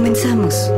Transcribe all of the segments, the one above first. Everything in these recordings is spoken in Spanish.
Comenzamos.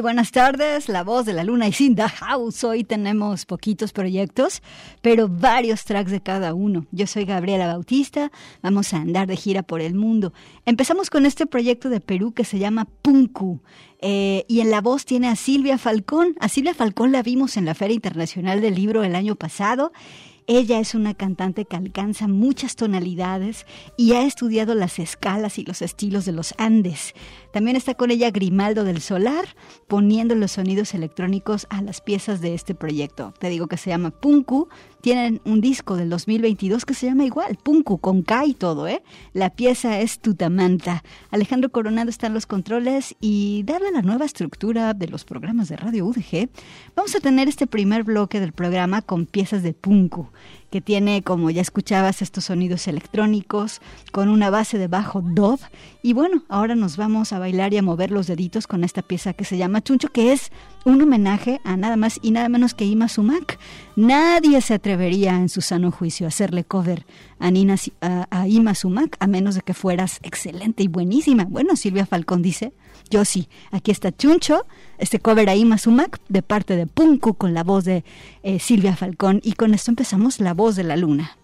Buenas tardes. La voz de la luna y the house. Hoy tenemos poquitos proyectos, pero varios tracks de cada uno. Yo soy Gabriela Bautista. Vamos a andar de gira por el mundo. Empezamos con este proyecto de Perú que se llama Punku. Eh, y en la voz tiene a Silvia Falcón. A Silvia Falcón la vimos en la Feria Internacional del Libro el año pasado. Ella es una cantante que alcanza muchas tonalidades y ha estudiado las escalas y los estilos de los Andes. También está con ella Grimaldo del Solar, poniendo los sonidos electrónicos a las piezas de este proyecto. Te digo que se llama Punku. Tienen un disco del 2022 que se llama igual, Punku, con K y todo, ¿eh? La pieza es Tutamanta. Alejandro Coronado está en los controles y dada la nueva estructura de los programas de Radio UDG, vamos a tener este primer bloque del programa con piezas de Punku que tiene, como ya escuchabas, estos sonidos electrónicos con una base de bajo dub. Y bueno, ahora nos vamos a bailar y a mover los deditos con esta pieza que se llama Chuncho, que es un homenaje a nada más y nada menos que Ima Sumac. Nadie se atrevería en su sano juicio a hacerle cover a, Nina, a, a Ima Sumac, a menos de que fueras excelente y buenísima. Bueno, Silvia Falcón dice, yo sí. Aquí está Chuncho, este cover ahí Sumac de parte de Punku con la voz de eh, Silvia Falcón y con esto empezamos La voz de la luna.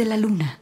De la luna.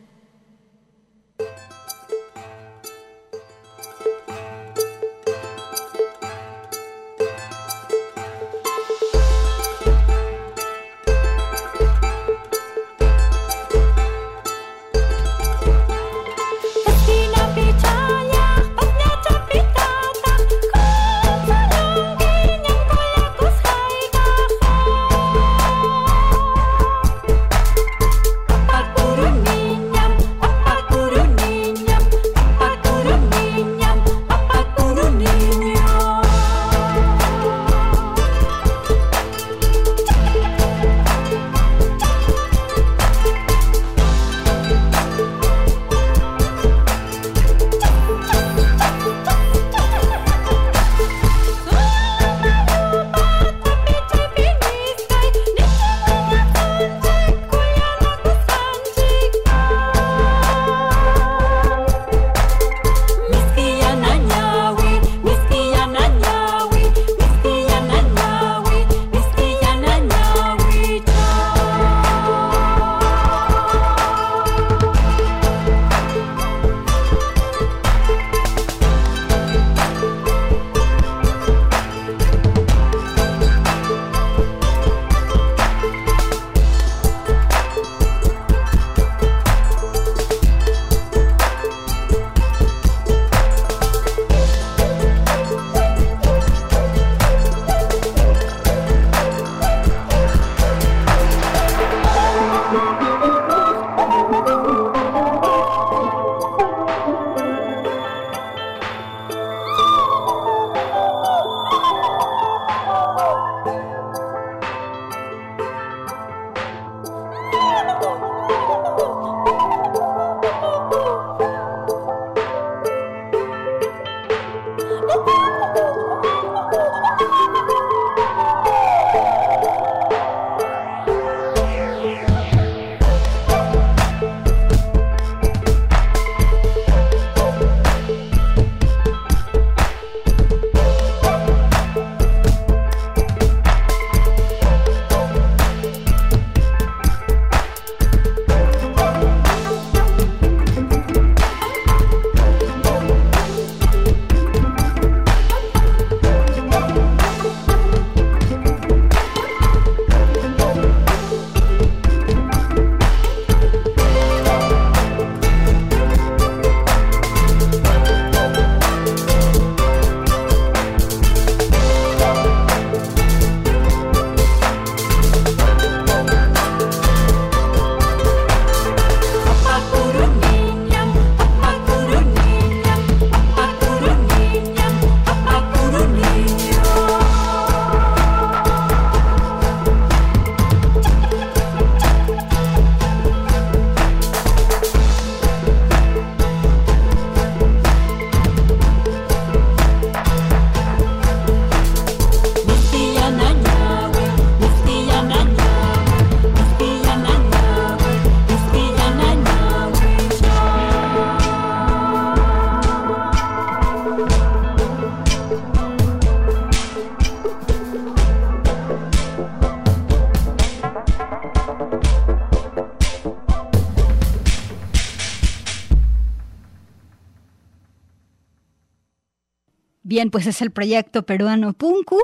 Bien, pues es el proyecto peruano Punku,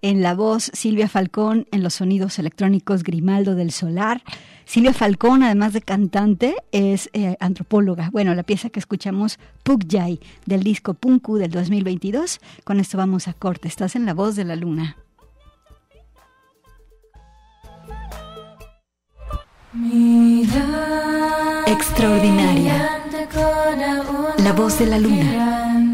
en la voz Silvia Falcón, en los sonidos electrónicos Grimaldo del Solar. Silvia Falcón, además de cantante, es eh, antropóloga. Bueno, la pieza que escuchamos, Jai, del disco Punku del 2022. Con esto vamos a corte. Estás en la voz de la luna. Extraordinaria. La voz de la luna.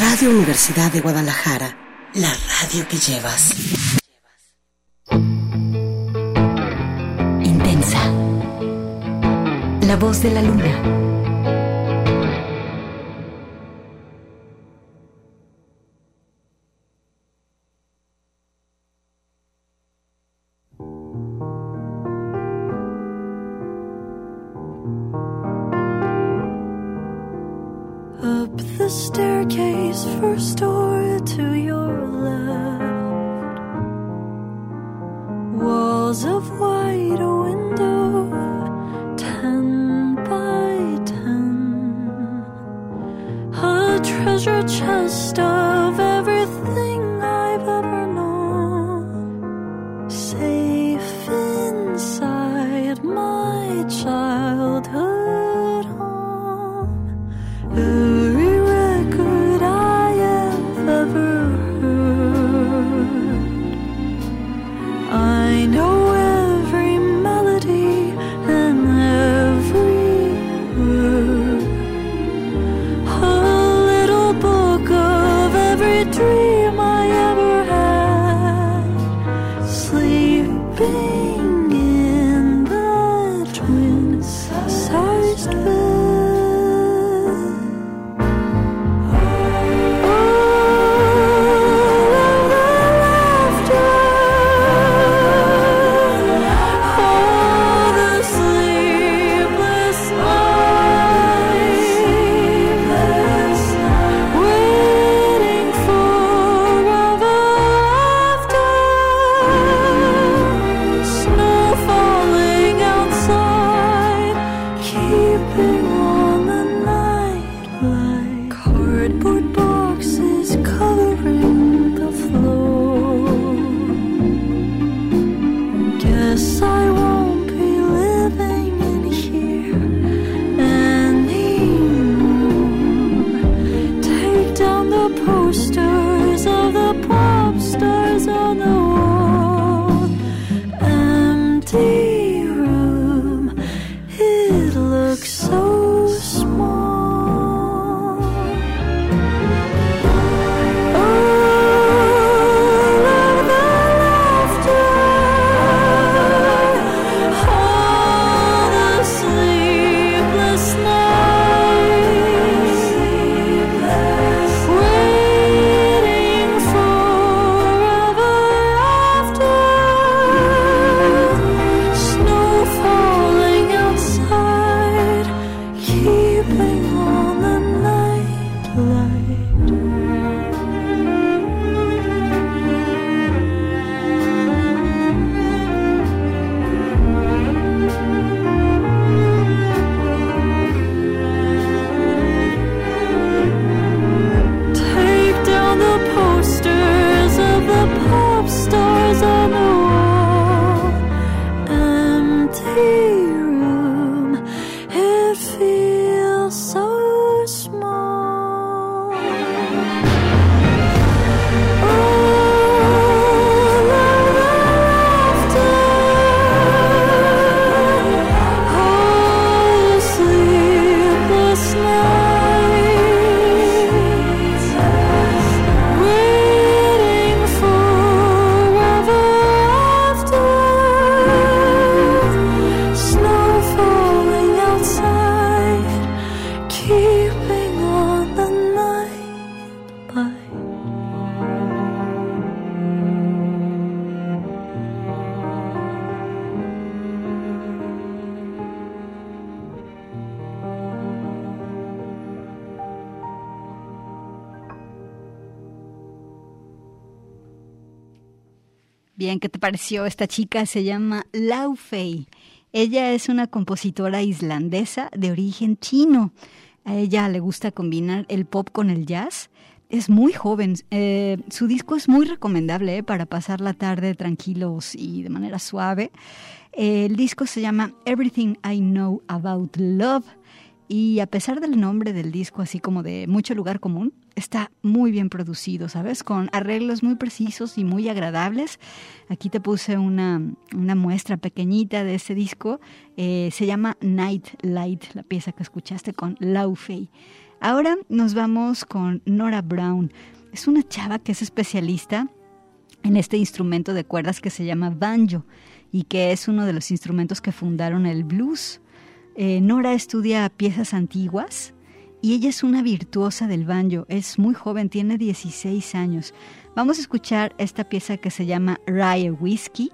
Radio Universidad de Guadalajara, la radio que llevas. Intensa. La voz de la luna. Staircase, first door to your left. Walls of white, a window, ten by ten. A treasure chest I know Esta chica se llama Lau Fei. Ella es una compositora islandesa de origen chino. A ella le gusta combinar el pop con el jazz. Es muy joven. Eh, su disco es muy recomendable eh, para pasar la tarde tranquilos y de manera suave. Eh, el disco se llama Everything I Know About Love. Y a pesar del nombre del disco, así como de mucho lugar común, está muy bien producido, ¿sabes? Con arreglos muy precisos y muy agradables. Aquí te puse una, una muestra pequeñita de ese disco. Eh, se llama Night Light, la pieza que escuchaste con Lau Fei. Ahora nos vamos con Nora Brown. Es una chava que es especialista en este instrumento de cuerdas que se llama banjo y que es uno de los instrumentos que fundaron el blues. Eh, Nora estudia piezas antiguas y ella es una virtuosa del banjo. Es muy joven, tiene 16 años. Vamos a escuchar esta pieza que se llama Rye Whiskey.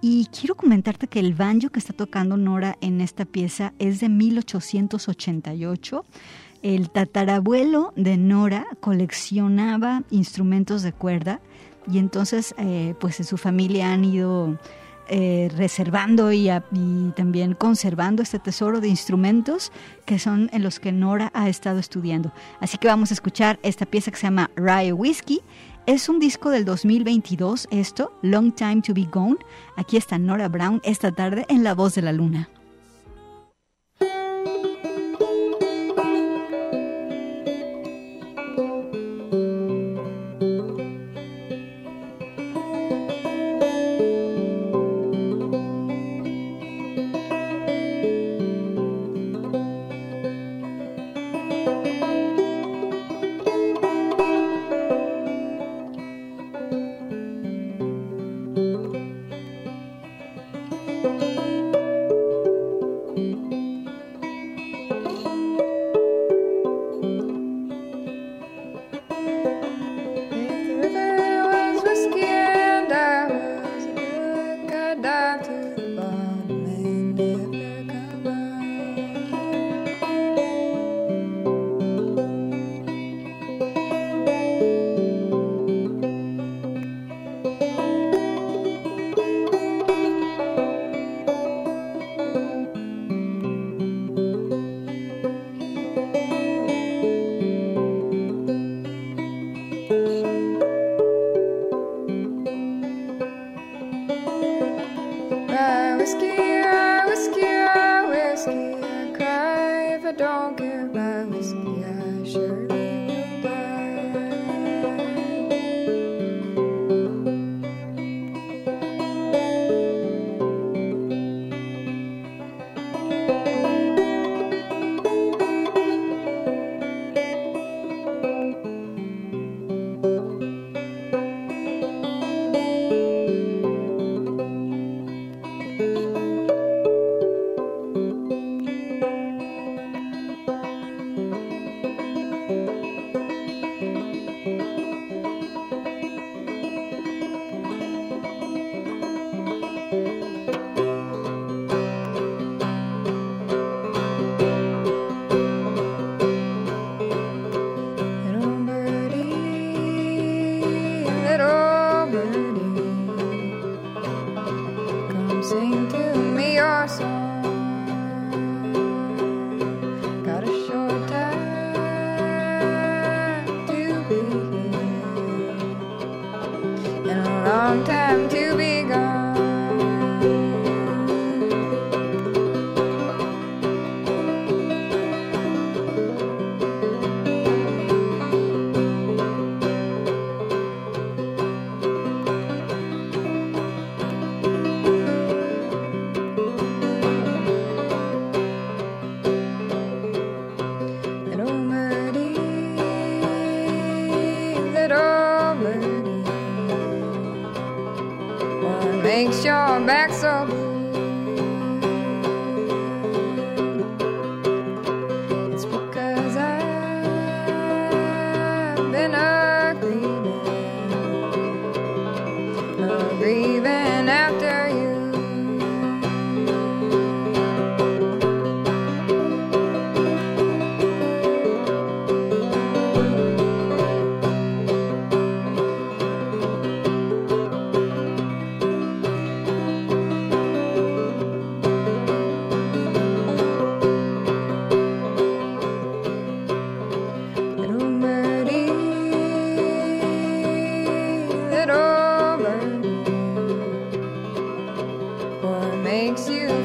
Y quiero comentarte que el banjo que está tocando Nora en esta pieza es de 1888. El tatarabuelo de Nora coleccionaba instrumentos de cuerda y entonces eh, pues en su familia han ido eh, reservando y, y también conservando este tesoro de instrumentos que son en los que Nora ha estado estudiando. Así que vamos a escuchar esta pieza que se llama Rye Whiskey. Es un disco del 2022, esto, Long Time to Be Gone. Aquí está Nora Brown esta tarde en La Voz de la Luna.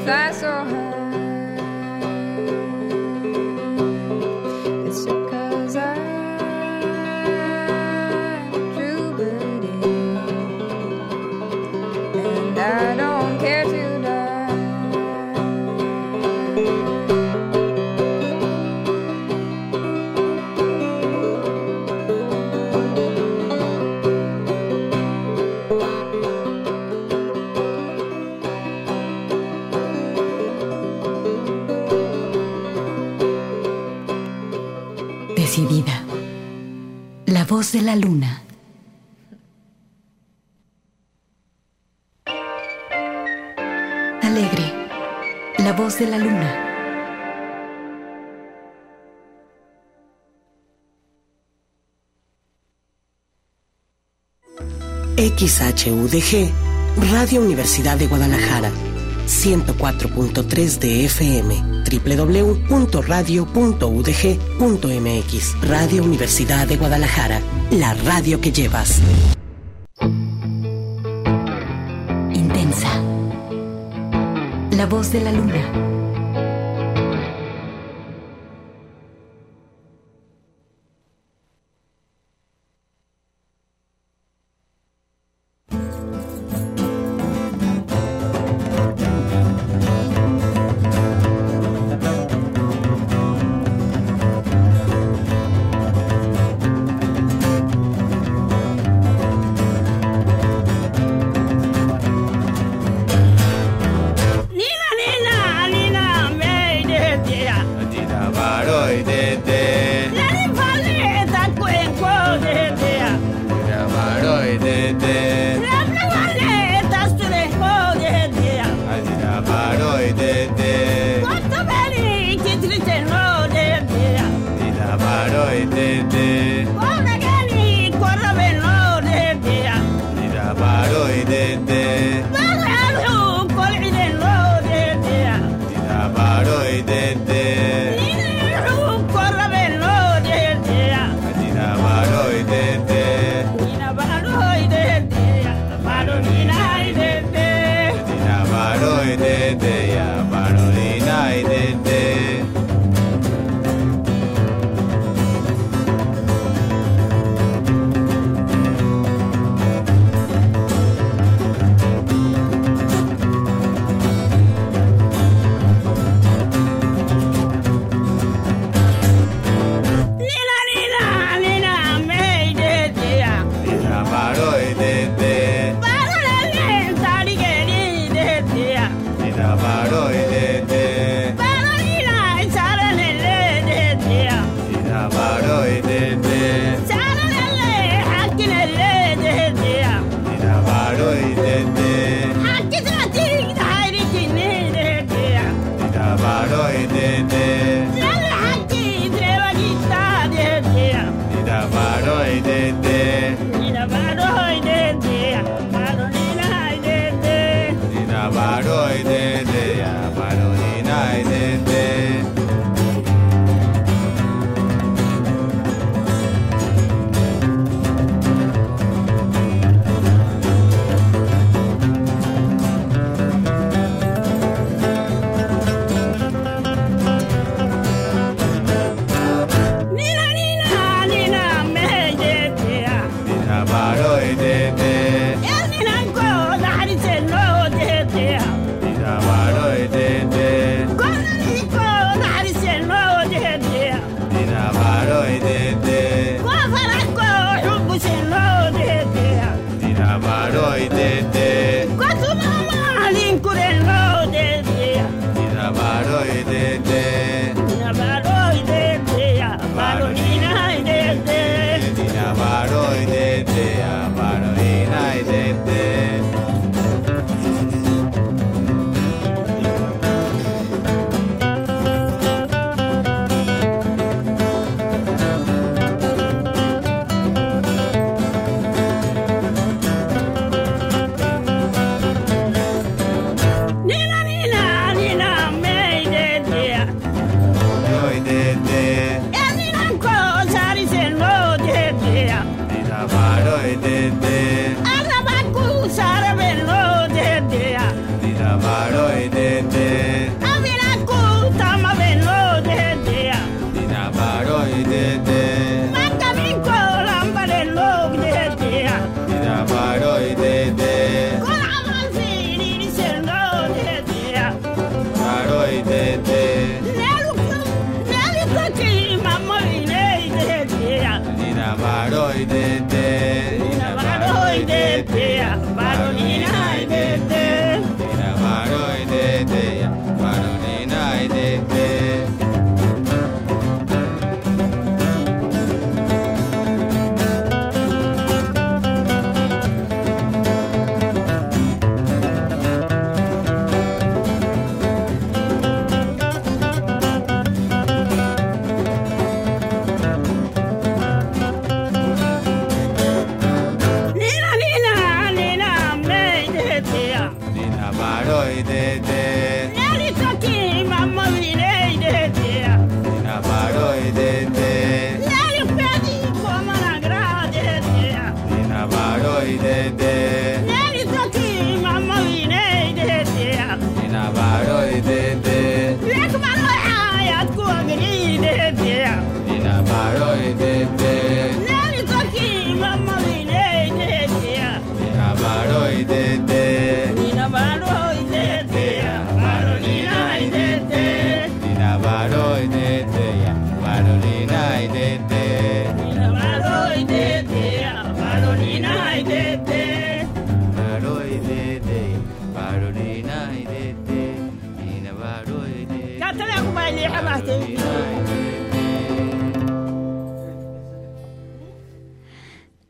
fast de la luna. Alegre, la voz de la luna. XHUDG, Radio Universidad de Guadalajara. 104.3 de FM, www.radio.udg.mx, Radio Universidad de Guadalajara, la radio que llevas. Intensa. La voz de la luna. de de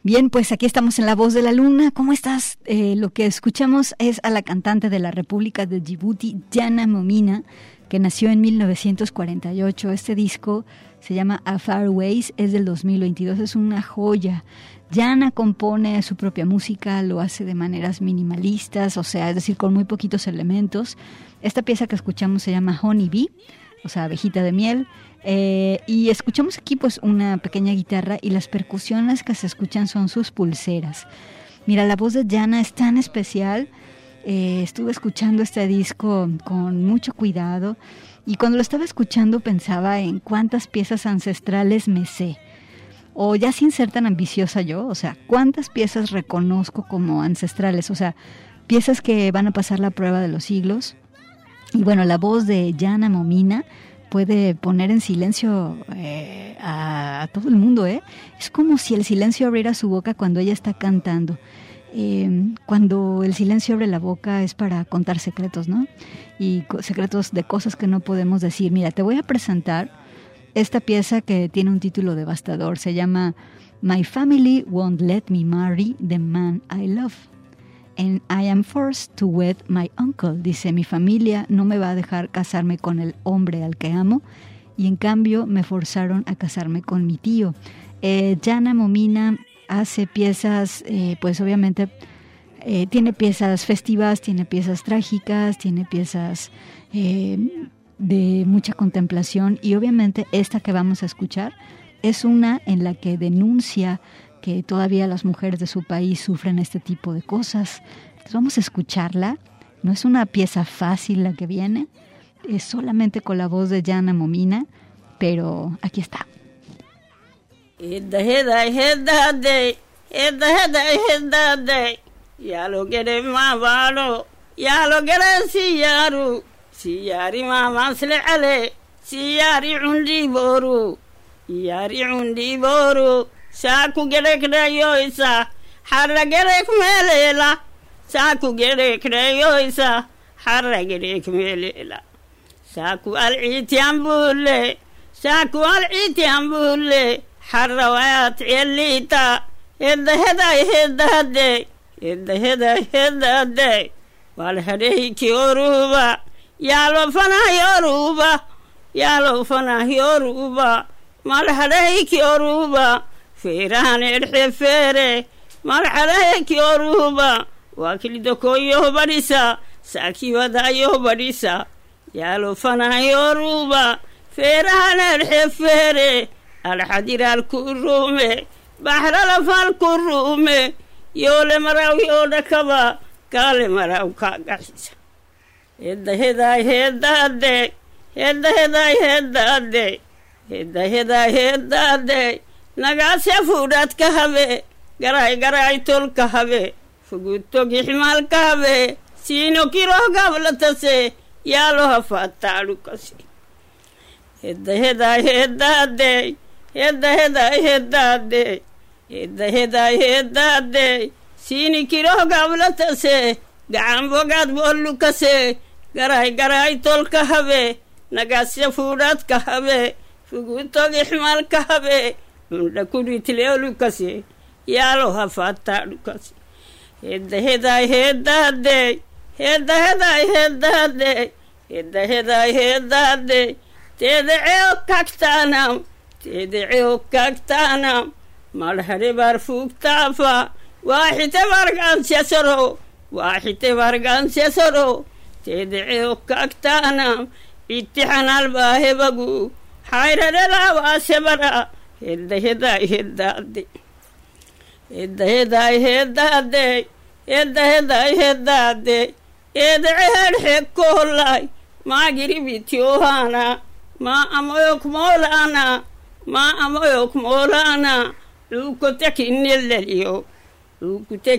Bien, pues aquí estamos en La Voz de la Luna. ¿Cómo estás? Eh, lo que escuchamos es a la cantante de la República de Djibouti, Jana Momina, que nació en 1948. Este disco se llama A Far Ways, es del 2022, es una joya. Jana compone su propia música, lo hace de maneras minimalistas, o sea, es decir, con muy poquitos elementos. Esta pieza que escuchamos se llama Honey Bee, o sea, abejita de miel. Eh, y escuchamos aquí pues una pequeña guitarra y las percusiones que se escuchan son sus pulseras. Mira, la voz de Jana es tan especial. Eh, estuve escuchando este disco con mucho cuidado y cuando lo estaba escuchando pensaba en cuántas piezas ancestrales me sé. O ya sin ser tan ambiciosa yo, o sea, cuántas piezas reconozco como ancestrales, o sea, piezas que van a pasar la prueba de los siglos. Y bueno, la voz de Jana Momina puede poner en silencio eh, a, todo el mundo, ¿eh? Es como si el silencio abriera su boca cuando ella está cantando. Eh, cuando el silencio abre la boca es para contar secretos, ¿no? Y secretos de cosas que no podemos decir. Mira, te voy a presentar esta pieza que tiene un título devastador. Se llama My Family Won't Let Me Marry the Man I Love. And I am forced to wed my uncle. Dice, mi familia no me va a dejar casarme con el hombre al que amo y en cambio me forzaron a casarme con mi tío. Eh, Jana Momina hace piezas, eh, pues obviamente eh, tiene piezas festivas, tiene piezas trágicas, tiene piezas eh, de mucha contemplación y obviamente esta que vamos a escuchar es una en la que denuncia que todavía las mujeres de su país sufren este tipo de cosas. Entonces vamos a escucharla. No es una pieza fácil la que viene, es solamente con la voz de Jana Momina, pero aquí está. siyaari maamaasle cale siyaari cundhiibooru iyaari cundhiibooru saaku gedhekdhayoysa xarra gedhek meeleela saaku gedhekdhayoysa xarra gedhek meeleela saaku alciitiyan buulle saaku alciitiyan buulle xarra wayaat celiita heddaheday heddahadde heddaheday heddahadde walhadhehi ki oruuba yaalofanayoruba yaalofanahyoruba malhadhahikyoruba feerahanedhxefeere malhadhahekyoruba waakilidokoyoho badhisa saakiiwadaayoho badhisa yaalofanahyoruba feerahanedhxefeere alxadiraalkuruume baxralafaalkuruume yoole maraw yoodhakaba gaale maraw kaagaxisa heddahedaay heeddaadey heddahedaay heeddaadey heddahedaay heeddaadey fuudhaadka habe garay garay tolka habe fuguutogi ximaalka habe siino kiroo gablatase yaaloha faataadhukase heddahedaay heeddaadey heddahedaay heeddaadey heddahedaay heeddaadey siini kiroo gacan bogaad boolukase garahay garahay tol habe nagaasya fuudhaad habe fuguutood ixmaal habe mundha kuriitleolukase yaalo hafaataadhukase hedda hedaay heeddaadey hedda hedaay heeddaadey hedda hedaay heeddaadey teedaceo kagtaanam teedaceo kagtaanam marhare baar fuugtaafa waaxite waa waaxite bargaansesoro teedeceo kaagtaanam ittixanal baahebagu xayrarelaawasebara heddahedaay heddaade heddahedaay heddaade heddahedaay heddaade eedecehed maa giribitiohana maa amoyok moolaana maa amoyok moolaana dhuukote kinnelleliyo dhuukute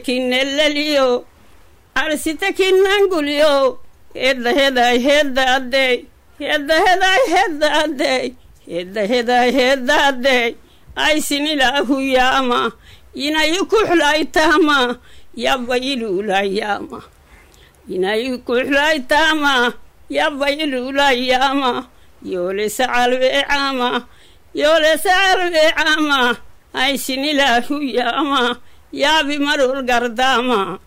hedda hedai hedda addey hedda hedai hedda addey hedda hedai hedda addey aysinilaahuyaama inaikuxlaaytaama yabba iluulayaama inaikuxlaaytaama yabba iluulayaama yoole sacalweecaama yoole sacalweecaama aysinilaahuyaama yaabi marul gardaama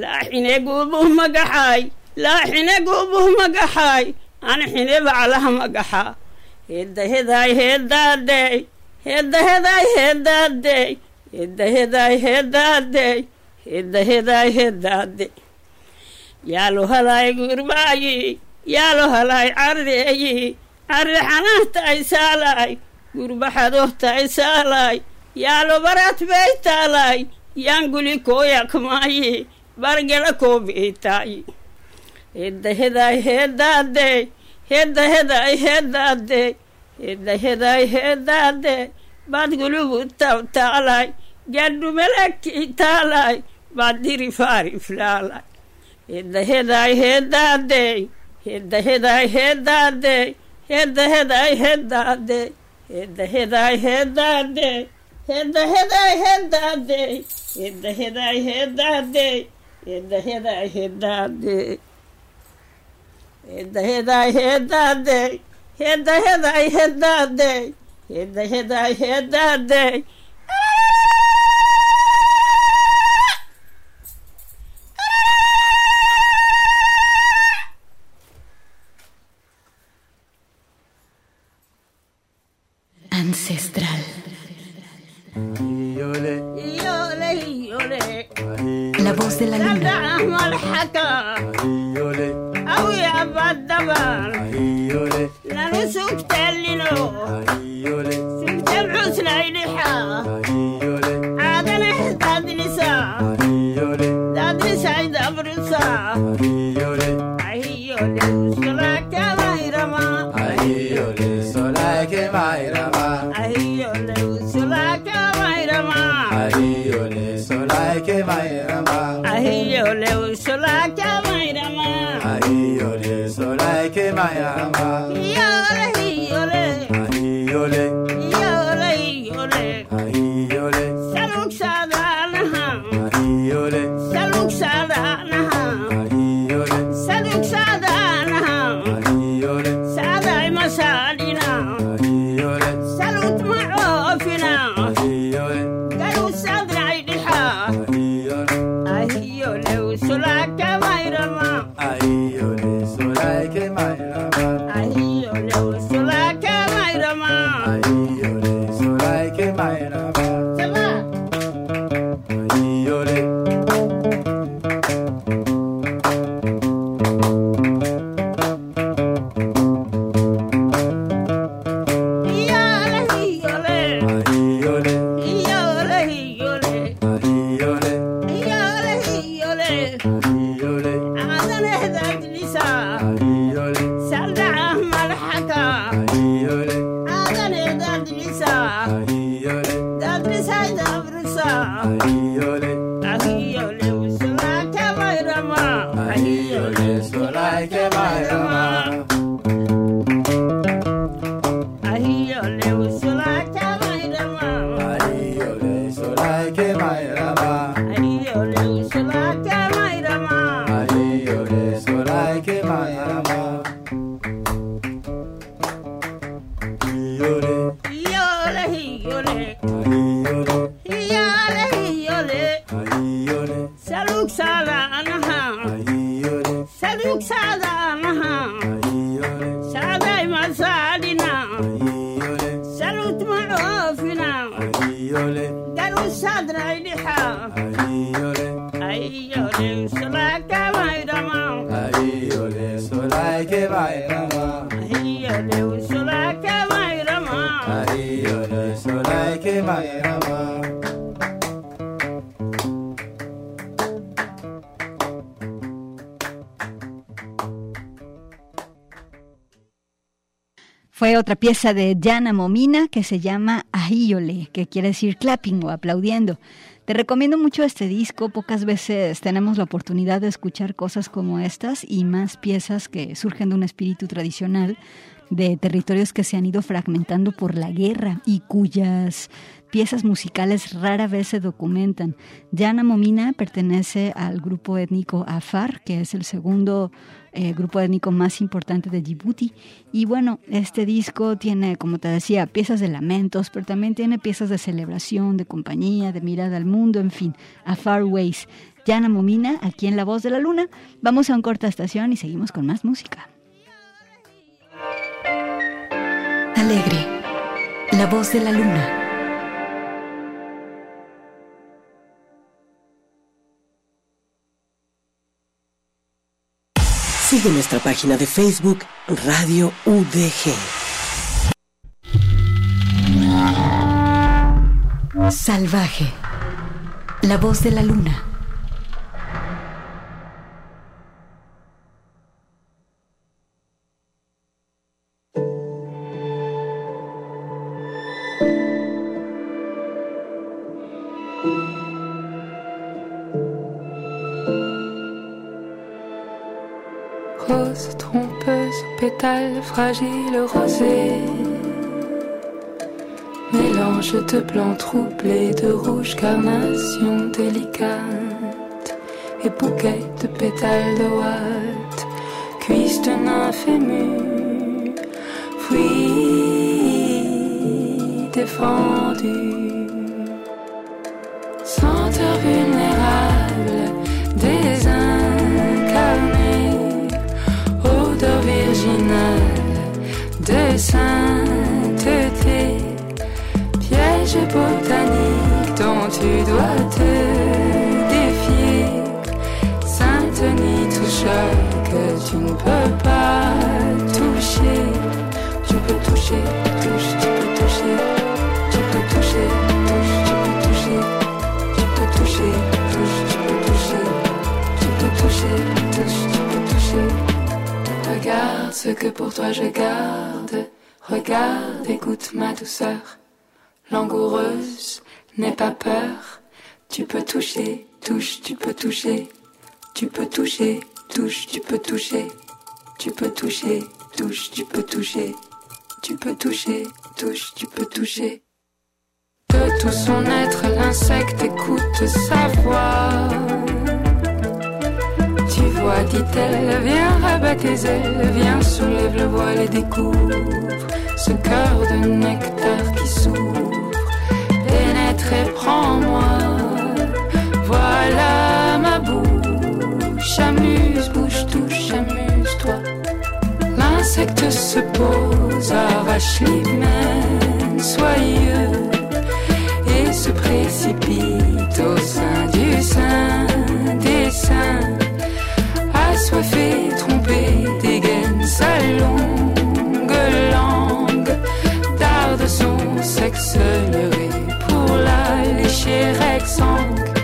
laaxine guubuh magaxaay laa xine goobuu magaxaay an xine baclaha magaxaa heeddahedaay heeddaadey heeddahedaay heeddaadey heeddahedaay heeddaadey heeddahedaay yaalo halaay gurbaayi yaalo halaay carreeyi carre xanaahtaay saalaay gurba saalaay yaalo baraad bey taalaay yaanguli kooyakmaayi bargela koo beytaayi heddaheday heeddaadde heddaheday heeddaadde heddaheday heeddaadde badgulubu tawtaalay gaddumelakki taalay baddiri faariflaalay heddaheday heeddaadde heddaheday heeddaadde heddaheday heeddaadde heddaheday heeddaadde heddaheday heeddaadde heddaheday Ancestral. La voz de la luna. la bar. La luz octellino. Maya. I. pieza de Jana Momina que se llama Ahiole, que quiere decir clapping o aplaudiendo. Te recomiendo mucho este disco, pocas veces tenemos la oportunidad de escuchar cosas como estas y más piezas que surgen de un espíritu tradicional de territorios que se han ido fragmentando por la guerra y cuyas piezas musicales rara vez se documentan. Jana Momina pertenece al grupo étnico Afar, que es el segundo eh, grupo étnico más importante de Djibouti. Y bueno, este disco tiene, como te decía, piezas de lamentos, pero también tiene piezas de celebración, de compañía, de mirada al mundo, en fin, Afar Ways. Jana Momina, aquí en La Voz de la Luna. Vamos a un corta estación y seguimos con más música. Alegre, la voz de la luna. Sigue nuestra página de Facebook Radio UDG. Salvaje, la voz de la luna. Fragile rosée. Mélange de blanc troublé, de rouge carnation délicate. Et bouquet de pétales de ouate, cuisse de nymphe émue. Fruit défendu. De sainteté, piège botanique dont tu dois te défier. Sainte choc que tu ne peux pas toucher. Tu peux toucher, touche, toucher, Regarde ce que pour toi je garde. Regarde, écoute ma douceur. Langoureuse, n'aie pas peur. Tu peux toucher, touche, tu peux toucher. Tu peux toucher, touche, tu peux toucher. Tu peux toucher, touche, tu peux toucher. Tu peux toucher, touche, tu peux toucher. De tout son être, l'insecte écoute sa voix. Tu vois, dit-elle, viens rabat tes ailes, viens soulève le voile et découvre ce cœur de nectar qui s'ouvre. Pénètre et prends-moi, voilà ma bouche. Amuse, bouche, touche, amuse-toi. L'insecte se pose, arrache l'hymen soyeux et se précipite au sein du sein des seins. Assoiffé, trompé, dégaine sa longue langue, darde son sexe leurré pour la lécher exsangue.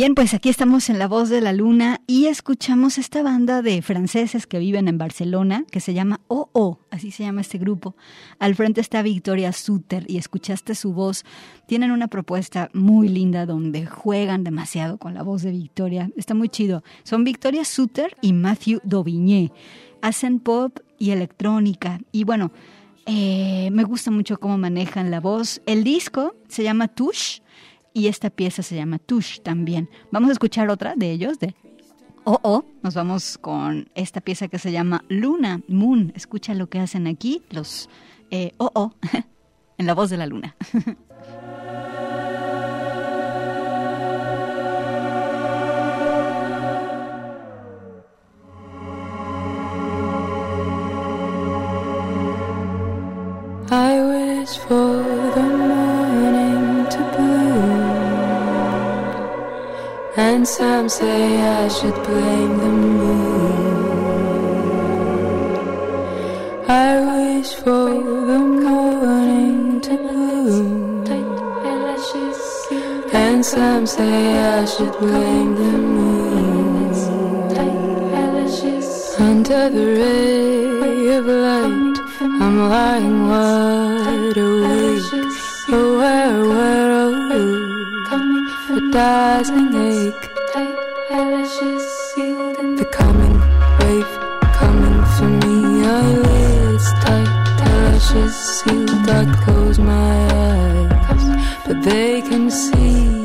Bien, pues aquí estamos en La Voz de la Luna y escuchamos esta banda de franceses que viven en Barcelona que se llama OO, así se llama este grupo. Al frente está Victoria Suter y escuchaste su voz. Tienen una propuesta muy linda donde juegan demasiado con la voz de Victoria. Está muy chido. Son Victoria Suter y Matthew Dauvigné. Hacen pop y electrónica y bueno, eh, me gusta mucho cómo manejan la voz. El disco se llama Touche y esta pieza se llama Touche también. Vamos a escuchar otra de ellos, de Oh Oh. Nos vamos con esta pieza que se llama Luna Moon. Escucha lo que hacen aquí los eh, Oh Oh en la voz de la luna. I wish for the morning And some say I should blame the moon. I wish for the morning to bloom. And some say I should blame the moon. Under the ray of light, I'm lying wide awake. Aware, aware, oh, a dazzling ache. The coming wave coming for me. Eyelids tight, eyelashes sealed. I close my eyes, but they can see.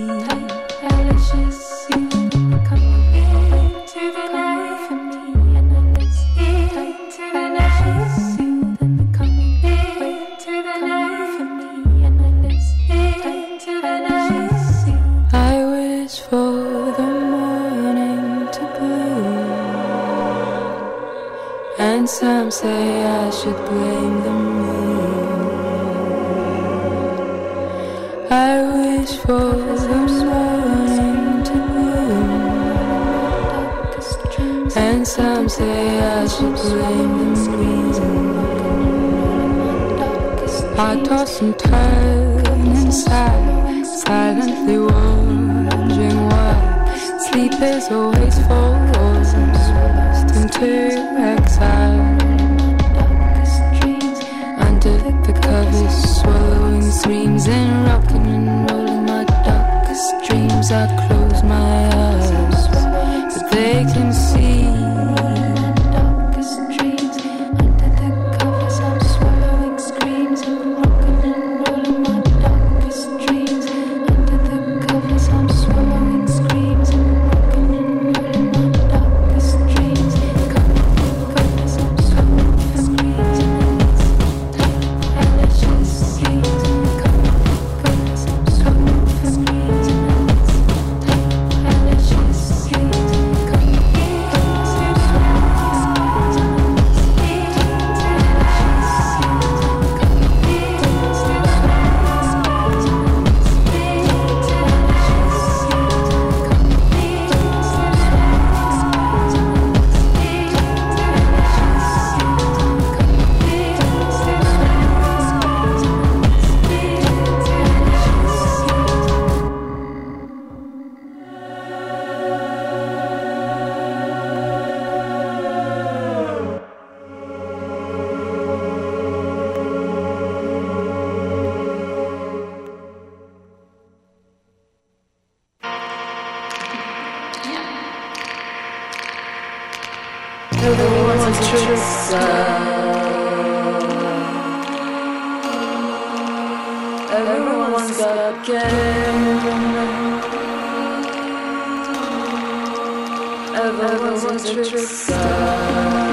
Say I should blame the moon. I wish for the morning to bloom. And some say I should blame the moon. I toss and turn inside, silently wondering why sleep is always forced into exile. was a trip.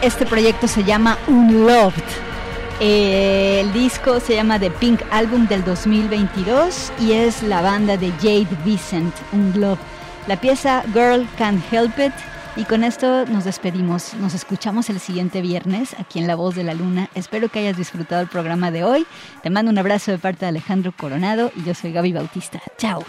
Este proyecto se llama Unloved. Eh, el disco se llama The Pink Album del 2022 y es la banda de Jade Vicent, Unloved. La pieza Girl Can't Help It. Y con esto nos despedimos. Nos escuchamos el siguiente viernes aquí en La Voz de la Luna. Espero que hayas disfrutado el programa de hoy. Te mando un abrazo de parte de Alejandro Coronado y yo soy Gaby Bautista. Chao.